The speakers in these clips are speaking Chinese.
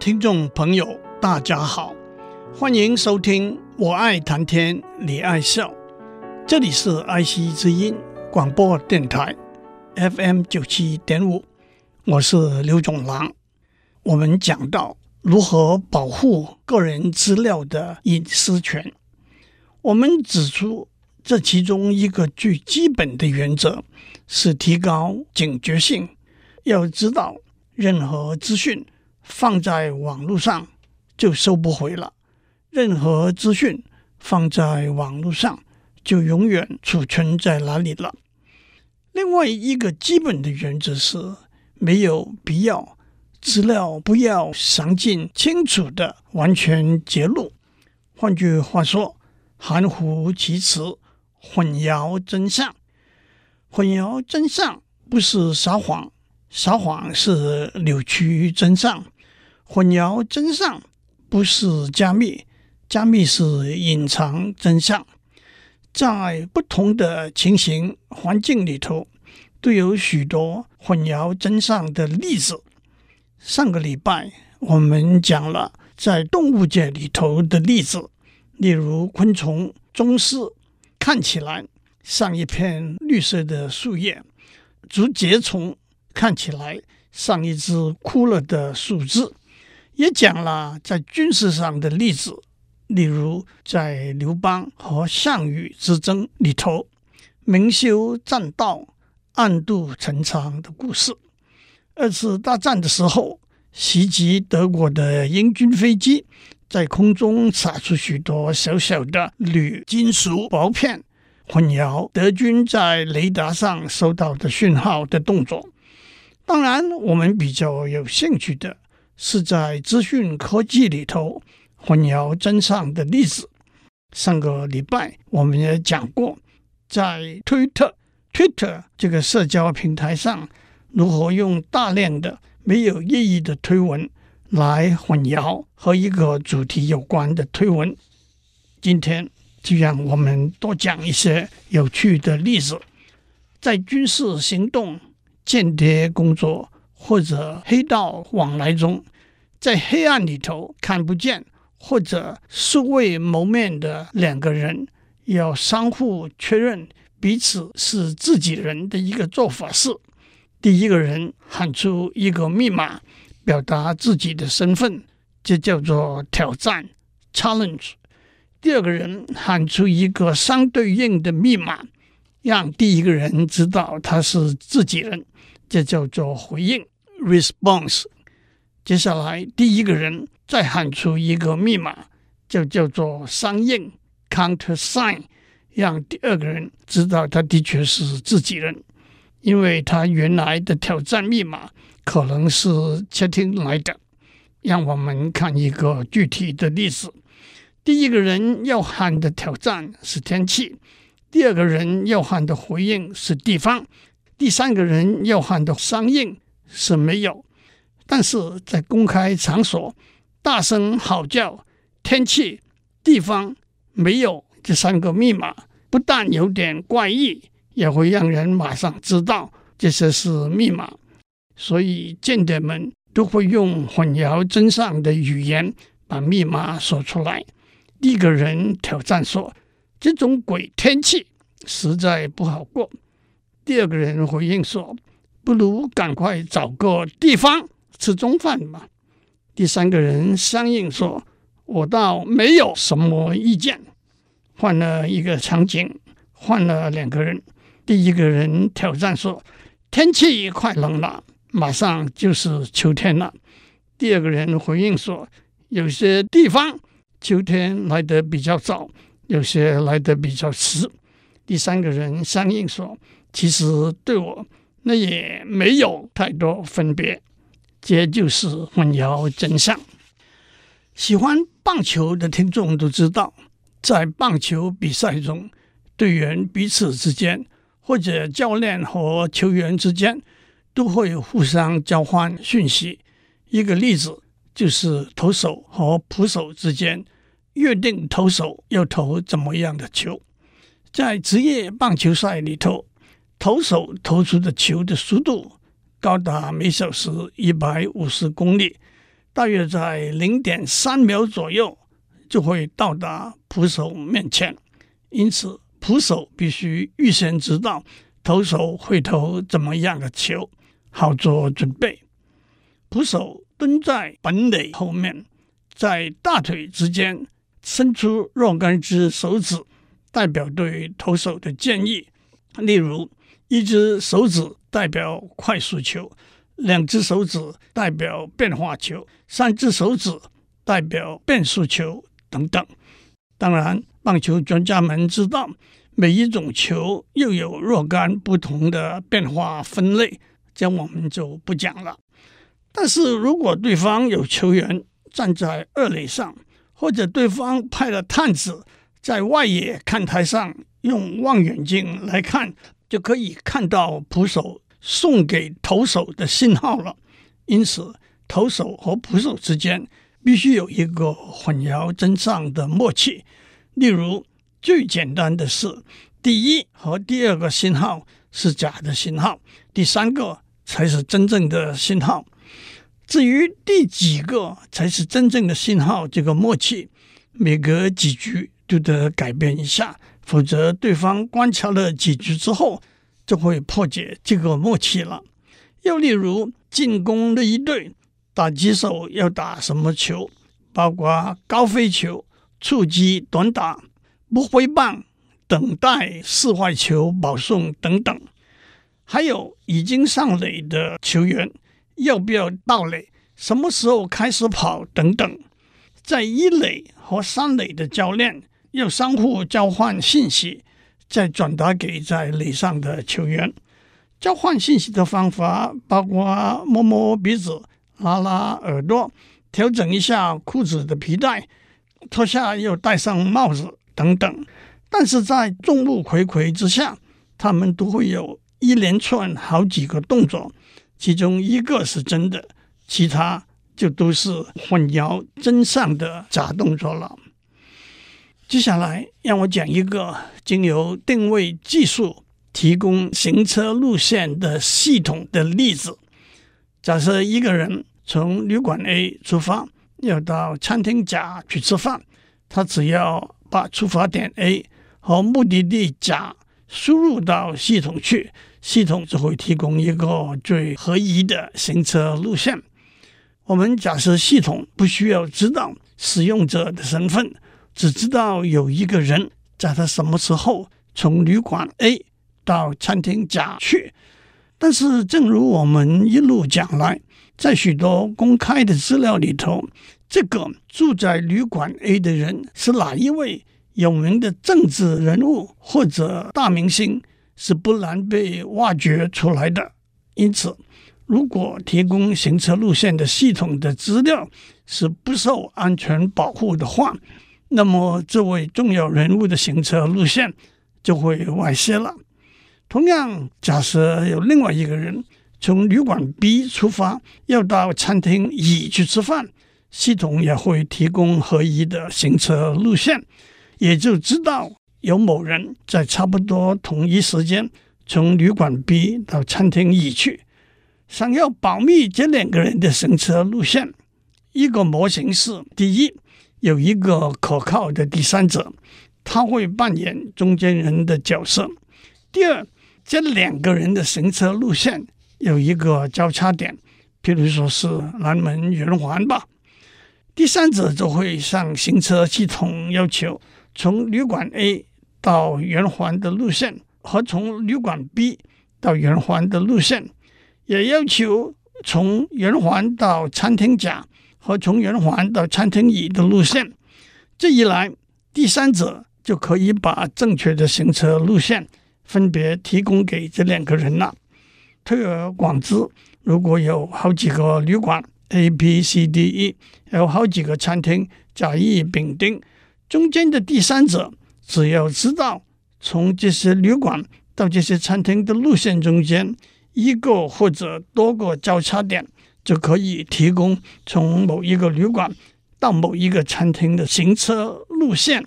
听众朋友，大家好，欢迎收听《我爱谈天，你爱笑》，这里是爱惜之音广播电台 FM 九七点五，我是刘总郎。我们讲到如何保护个人资料的隐私权，我们指出这其中一个最基本的原则是提高警觉性，要知道任何资讯。放在网络上就收不回了，任何资讯放在网络上就永远储存在哪里了。另外一个基本的原则是，没有必要资料不要详尽清楚的完全揭露。换句话说，含糊其辞，混淆真相。混淆真相不是撒谎，撒谎是扭曲真相。混淆真相不是加密，加密是隐藏真相。在不同的情形环境里头，都有许多混淆真相的例子。上个礼拜我们讲了在动物界里头的例子，例如昆虫螽斯看起来像一片绿色的树叶，竹节虫看起来像一只枯了的树枝。也讲了在军事上的例子，例如在刘邦和项羽之争里头，明修栈道，暗度陈仓的故事。二次大战的时候，袭击德国的英军飞机，在空中撒出许多小小的铝金属薄片，混淆德军在雷达上收到的讯号的动作。当然，我们比较有兴趣的。是在资讯科技里头混淆真相的例子。上个礼拜我们也讲过，在推特 Twitter 这个社交平台上，如何用大量的没有意义的推文来混淆和一个主题有关的推文。今天就让我们多讲一些有趣的例子，在军事行动、间谍工作。或者黑道往来中，在黑暗里头看不见或者素未谋面的两个人，要相互确认彼此是自己人的一个做法是：第一个人喊出一个密码，表达自己的身份，这叫做挑战 （challenge）；第二个人喊出一个相对应的密码，让第一个人知道他是自己人。这叫做回应 （response）。接下来，第一个人再喊出一个密码，就叫做相应 （countersign），让第二个人知道他的确是自己人，因为他原来的挑战密码可能是窃听来的。让我们看一个具体的例子：第一个人要喊的挑战是天气，第二个人要喊的回应是地方。第三个人要喊的相应是没有，但是在公开场所大声吼叫天气、地方没有这三个密码，不但有点怪异，也会让人马上知道这些是密码。所以间谍们都会用混淆真相的语言把密码说出来。第一个人挑战说：“这种鬼天气实在不好过。”第二个人回应说：“不如赶快找个地方吃中饭吧。”第三个人相应说：“我倒没有什么意见。”换了一个场景，换了两个人。第一个人挑战说：“天气快冷了，马上就是秋天了。”第二个人回应说：“有些地方秋天来得比较早，有些来得比较迟。”第三个人相应说。其实对我那也没有太多分别，这就是混淆真相。喜欢棒球的听众都知道，在棒球比赛中，队员彼此之间或者教练和球员之间都会互相交换讯息。一个例子就是投手和捕手之间约定投手要投怎么样的球。在职业棒球赛里头。投手投出的球的速度高达每小时一百五十公里，大约在零点三秒左右就会到达捕手面前，因此捕手必须预先知道投手会投怎么样的球，好做准备。捕手蹲在本垒后面，在大腿之间伸出若干只手指，代表对投手的建议。例如，一只手指代表快速球，两只手指代表变化球，三只手指代表变速球等等。当然，棒球专家们知道每一种球又有若干不同的变化分类，这样我们就不讲了。但是如果对方有球员站在二垒上，或者对方派了探子在外野看台上用望远镜来看。就可以看到捕手送给投手的信号了。因此，投手和捕手之间必须有一个混淆真相的默契。例如，最简单的是，第一和第二个信号是假的信号，第三个才是真正的信号。至于第几个才是真正的信号，这个默契每隔几局都得改变一下。否则，对方观察了几局之后，就会破解这个默契了。又例如，进攻的一队打击手要打什么球，包括高飞球、触击、短打、不挥棒、等待四坏球保送等等。还有已经上垒的球员要不要盗垒，什么时候开始跑等等。在一垒和三垒的教练。要相互交换信息，再转达给在垒上的球员。交换信息的方法包括摸摸鼻子、拉拉耳朵、调整一下裤子的皮带、脱下又戴上帽子等等。但是在众目睽睽之下，他们都会有一连串好几个动作，其中一个是真的，其他就都是混淆真相的假动作了。接下来，让我讲一个经由定位技术提供行车路线的系统的例子。假设一个人从旅馆 A 出发，要到餐厅甲去吃饭，他只要把出发点 A 和目的地甲输入到系统去，系统就会提供一个最合宜的行车路线。我们假设系统不需要知道使用者的身份。只知道有一个人在他什么时候从旅馆 A 到餐厅甲去，但是正如我们一路讲来，在许多公开的资料里头，这个住在旅馆 A 的人是哪一位有名的政治人物或者大明星，是不难被挖掘出来的。因此，如果提供行车路线的系统的资料是不受安全保护的话，那么，这位重要人物的行车路线就会外泄了。同样，假设有另外一个人从旅馆 B 出发，要到餐厅乙去吃饭，系统也会提供合宜的行车路线，也就知道有某人在差不多同一时间从旅馆 B 到餐厅乙去。想要保密这两个人的行车路线，一个模型是：第一。有一个可靠的第三者，他会扮演中间人的角色。第二，这两个人的行车路线有一个交叉点，譬如说是南门圆环吧。第三者就会向行车系统要求从旅馆 A 到圆环的路线，和从旅馆 B 到圆环的路线，也要求从圆环到餐厅甲。和从圆环到餐厅乙的路线，这一来，第三者就可以把正确的行车路线分别提供给这两个人了。推而广之，如果有好几个旅馆 A、B、C、D、E，有好几个餐厅甲、乙、丙、丁，中间的第三者只要知道从这些旅馆到这些餐厅的路线中间一个或者多个交叉点。就可以提供从某一个旅馆到某一个餐厅的行车路线，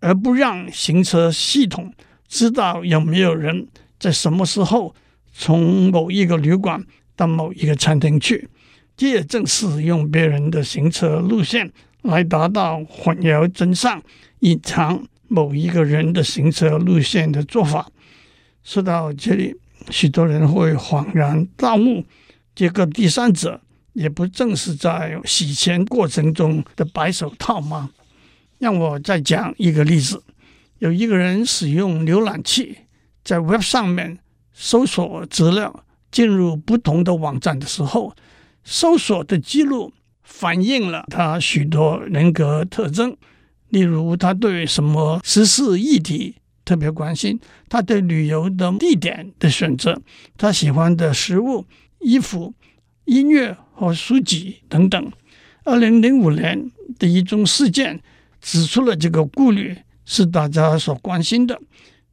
而不让行车系统知道有没有人在什么时候从某一个旅馆到某一个餐厅去。这也正是用别人的行车路线来达到混淆真相、隐藏某一个人的行车路线的做法。说到这里，许多人会恍然大悟：这个第三者也不正是在洗钱过程中的白手套吗？让我再讲一个例子：有一个人使用浏览器在 Web 上面搜索资料，进入不同的网站的时候。搜索的记录反映了他许多人格特征，例如他对什么时事议题特别关心，他对旅游的地点的选择，他喜欢的食物、衣服、音乐和书籍等等。二零零五年的一宗事件指出了这个顾虑是大家所关心的。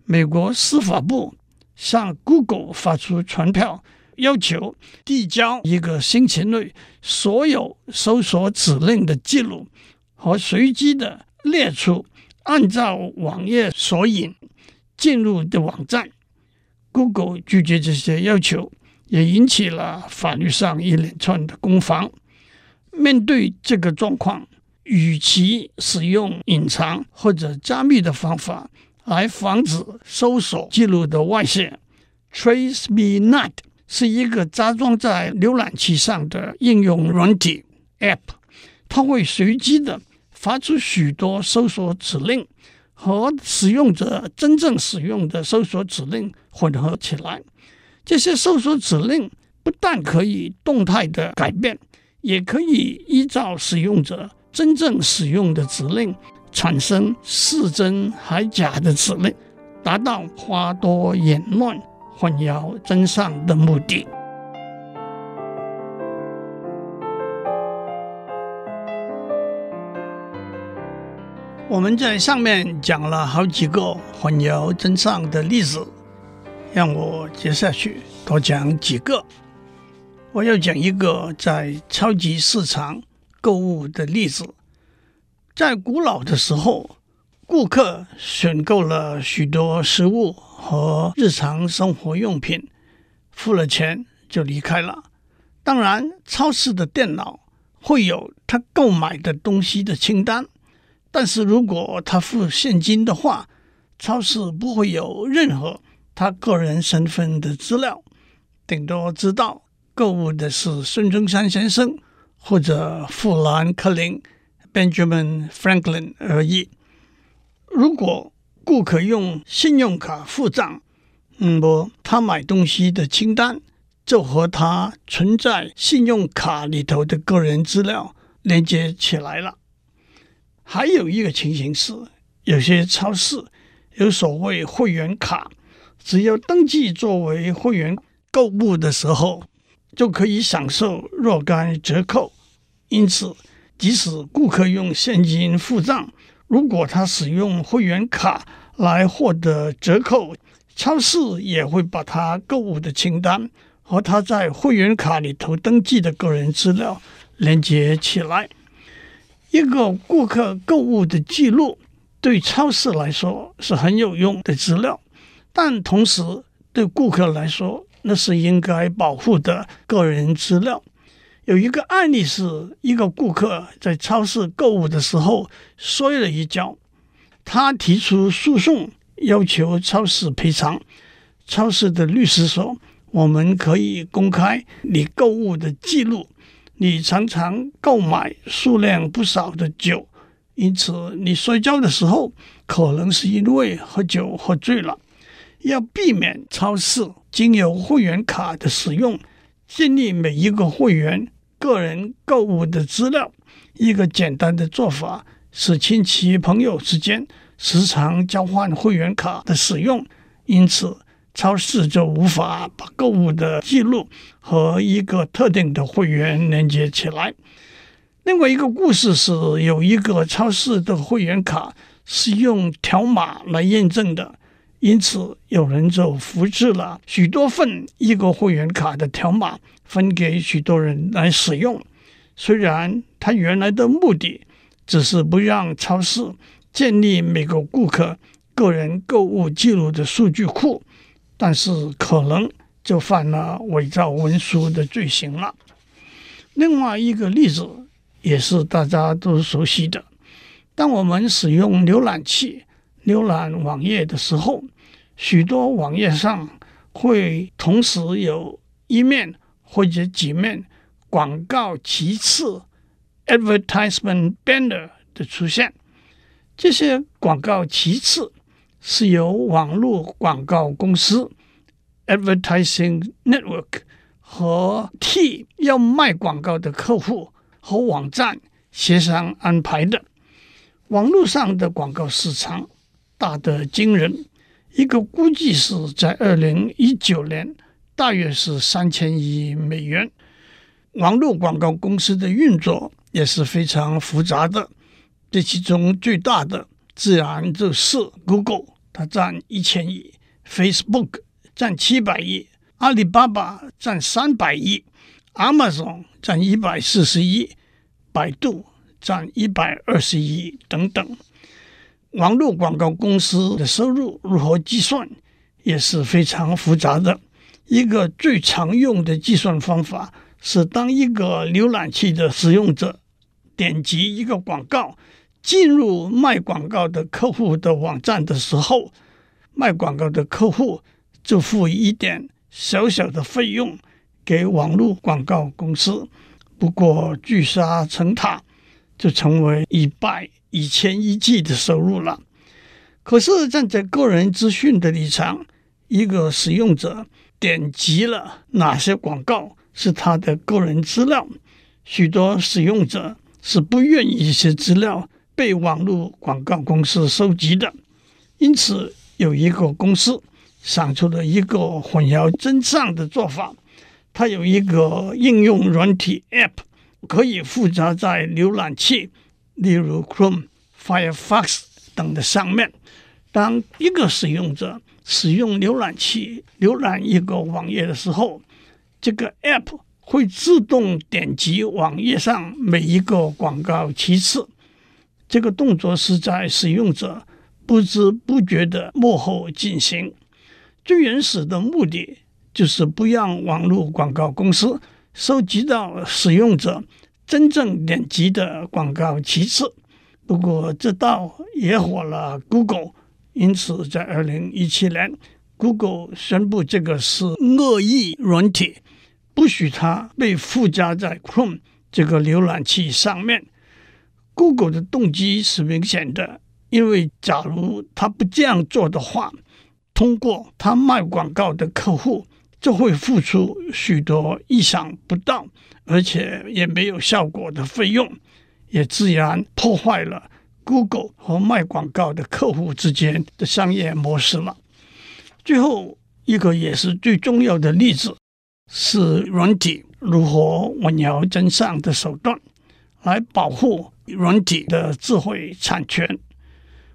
美国司法部向 Google 发出传票。要求递交一个星期内所有搜索指令的记录，和随机的列出按照网页索引进入的网站。Google 拒绝这些要求，也引起了法律上一连串的攻防。面对这个状况，与其使用隐藏或者加密的方法来防止搜索记录的外泄，TraceMeNot。是一个扎装在浏览器上的应用软体 App，它会随机的发出许多搜索指令，和使用者真正使用的搜索指令混合起来。这些搜索指令不但可以动态的改变，也可以依照使用者真正使用的指令产生是真还假的指令，达到花多眼乱。混淆真相的目的。我们在上面讲了好几个混淆真相的例子，让我接下去多讲几个。我要讲一个在超级市场购物的例子。在古老的时候，顾客选购了许多食物。和日常生活用品，付了钱就离开了。当然，超市的电脑会有他购买的东西的清单，但是如果他付现金的话，超市不会有任何他个人身份的资料，顶多知道购物的是孙中山先生或者富兰克林 （Benjamin Franklin） 而已。如果顾客用信用卡付账，那么他买东西的清单就和他存在信用卡里头的个人资料连接起来了。还有一个情形是，有些超市有所谓会员卡，只要登记作为会员购物的时候，就可以享受若干折扣。因此，即使顾客用现金付账，如果他使用会员卡来获得折扣，超市也会把他购物的清单和他在会员卡里头登记的个人资料连接起来。一个顾客购物的记录对超市来说是很有用的资料，但同时对顾客来说，那是应该保护的个人资料。有一个案例是，一个顾客在超市购物的时候摔了一跤，他提出诉讼，要求超市赔偿。超市的律师说：“我们可以公开你购物的记录，你常常购买数量不少的酒，因此你摔跤的时候可能是因为喝酒喝醉了。要避免超市经由会员卡的使用。”建立每一个会员个人购物的资料，一个简单的做法是亲戚朋友之间时常交换会员卡的使用，因此超市就无法把购物的记录和一个特定的会员连接起来。另外一个故事是，有一个超市的会员卡是用条码来验证的。因此，有人就复制了许多份一个会员卡的条码，分给许多人来使用。虽然他原来的目的只是不让超市建立每个顾客个人购物记录的数据库，但是可能就犯了伪造文书的罪行了。另外一个例子也是大家都熟悉的，当我们使用浏览器浏览网页的时候，许多网页上会同时有一面或者几面广告旗帜 （advertisement banner） 的出现。这些广告旗帜是由网络广告公司 （advertising network） 和替要卖广告的客户和网站协商安排的。网络上的广告市场大得惊人，一个估计是在二零一九年大约是三千亿美元。网络广告公司的运作也是非常复杂的，这其中最大的自然就是 Google，它占一千亿；Facebook 占七百亿。阿里巴巴占三百亿，Amazon 占一百四十亿，百度占一百二十亿等等。网络广告公司的收入如何计算，也是非常复杂的。一个最常用的计算方法是，当一个浏览器的使用者点击一个广告，进入卖广告的客户的网站的时候，卖广告的客户就付一点。小小的费用给网络广告公司，不过聚沙成塔，就成为一百一千一季的收入了。可是站在个人资讯的立场，一个使用者点击了哪些广告是他的个人资料，许多使用者是不愿意一些资料被网络广告公司收集的，因此有一个公司。想出了一个混淆真相的做法，它有一个应用软体 App，可以附着在浏览器，例如 Chrome、Firefox 等的上面。当一个使用者使用浏览器浏览一个网页的时候，这个 App 会自动点击网页上每一个广告其次。这个动作是在使用者不知不觉的幕后进行。最原始的目的就是不让网络广告公司收集到使用者真正点击的广告其次。不过，这倒惹火了 Google，因此在二零一七年，Google 宣布这个是恶意软体，不许它被附加在 Chrome 这个浏览器上面。Google 的动机是明显的，因为假如它不这样做的话，通过他卖广告的客户就会付出许多意想不到，而且也没有效果的费用，也自然破坏了 Google 和卖广告的客户之间的商业模式了。最后一个也是最重要的例子是软体如何混淆真相的手段，来保护软体的智慧产权。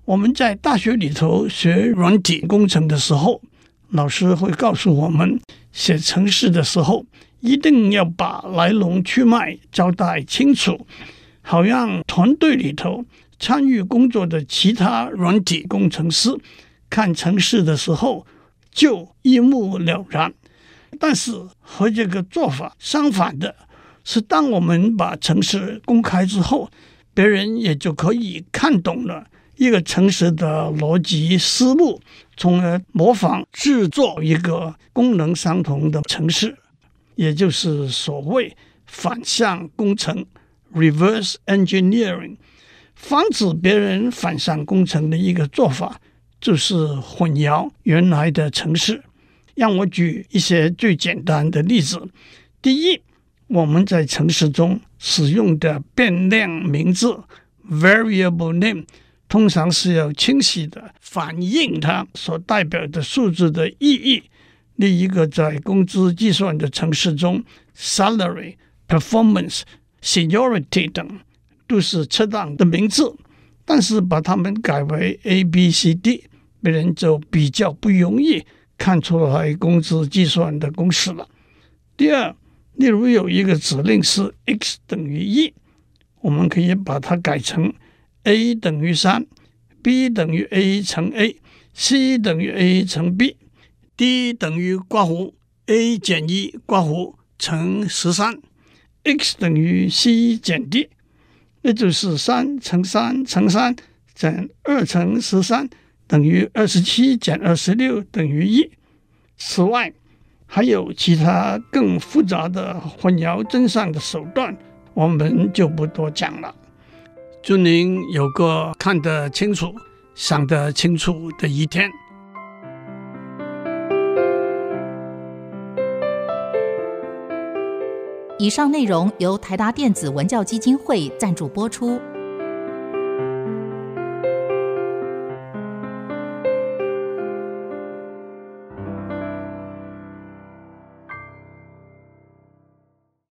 我们在大学里头学软体工程的时候，老师会告诉我们，写程式的时候一定要把来龙去脉交代清楚，好让团队里头参与工作的其他软体工程师看程式的时候就一目了然。但是和这个做法相反的是，当我们把程式公开之后，别人也就可以看懂了。一个程式的逻辑思路，从而模仿制作一个功能相同的城市，也就是所谓反向工程 （reverse engineering）。防止别人反向工程的一个做法，就是混淆原来的程式。让我举一些最简单的例子：第一，我们在程式中使用的变量名字 （variable name）。通常是要清晰的反映它所代表的数字的意义。另一个在工资计算的程式中，salary、performance、seniority 等都是恰当的名字，但是把它们改为 A、B、C、D，别人就比较不容易看出来工资计算的公式了。第二，例如有一个指令是 x 等于一，我们可以把它改成。A 等于三，b 等于 a 乘 a，c 等于 a 乘 b，d 等于括弧 a 减一括弧乘十三 x 等于 c 减 d，那就是三乘三乘三减二乘十三等于二十七减二十六等于一。此外，还有其他更复杂的混淆真相的手段，我们就不多讲了。祝您有个看得清楚、想得清楚的一天。以上内容由台达电子文教基金会赞助播出。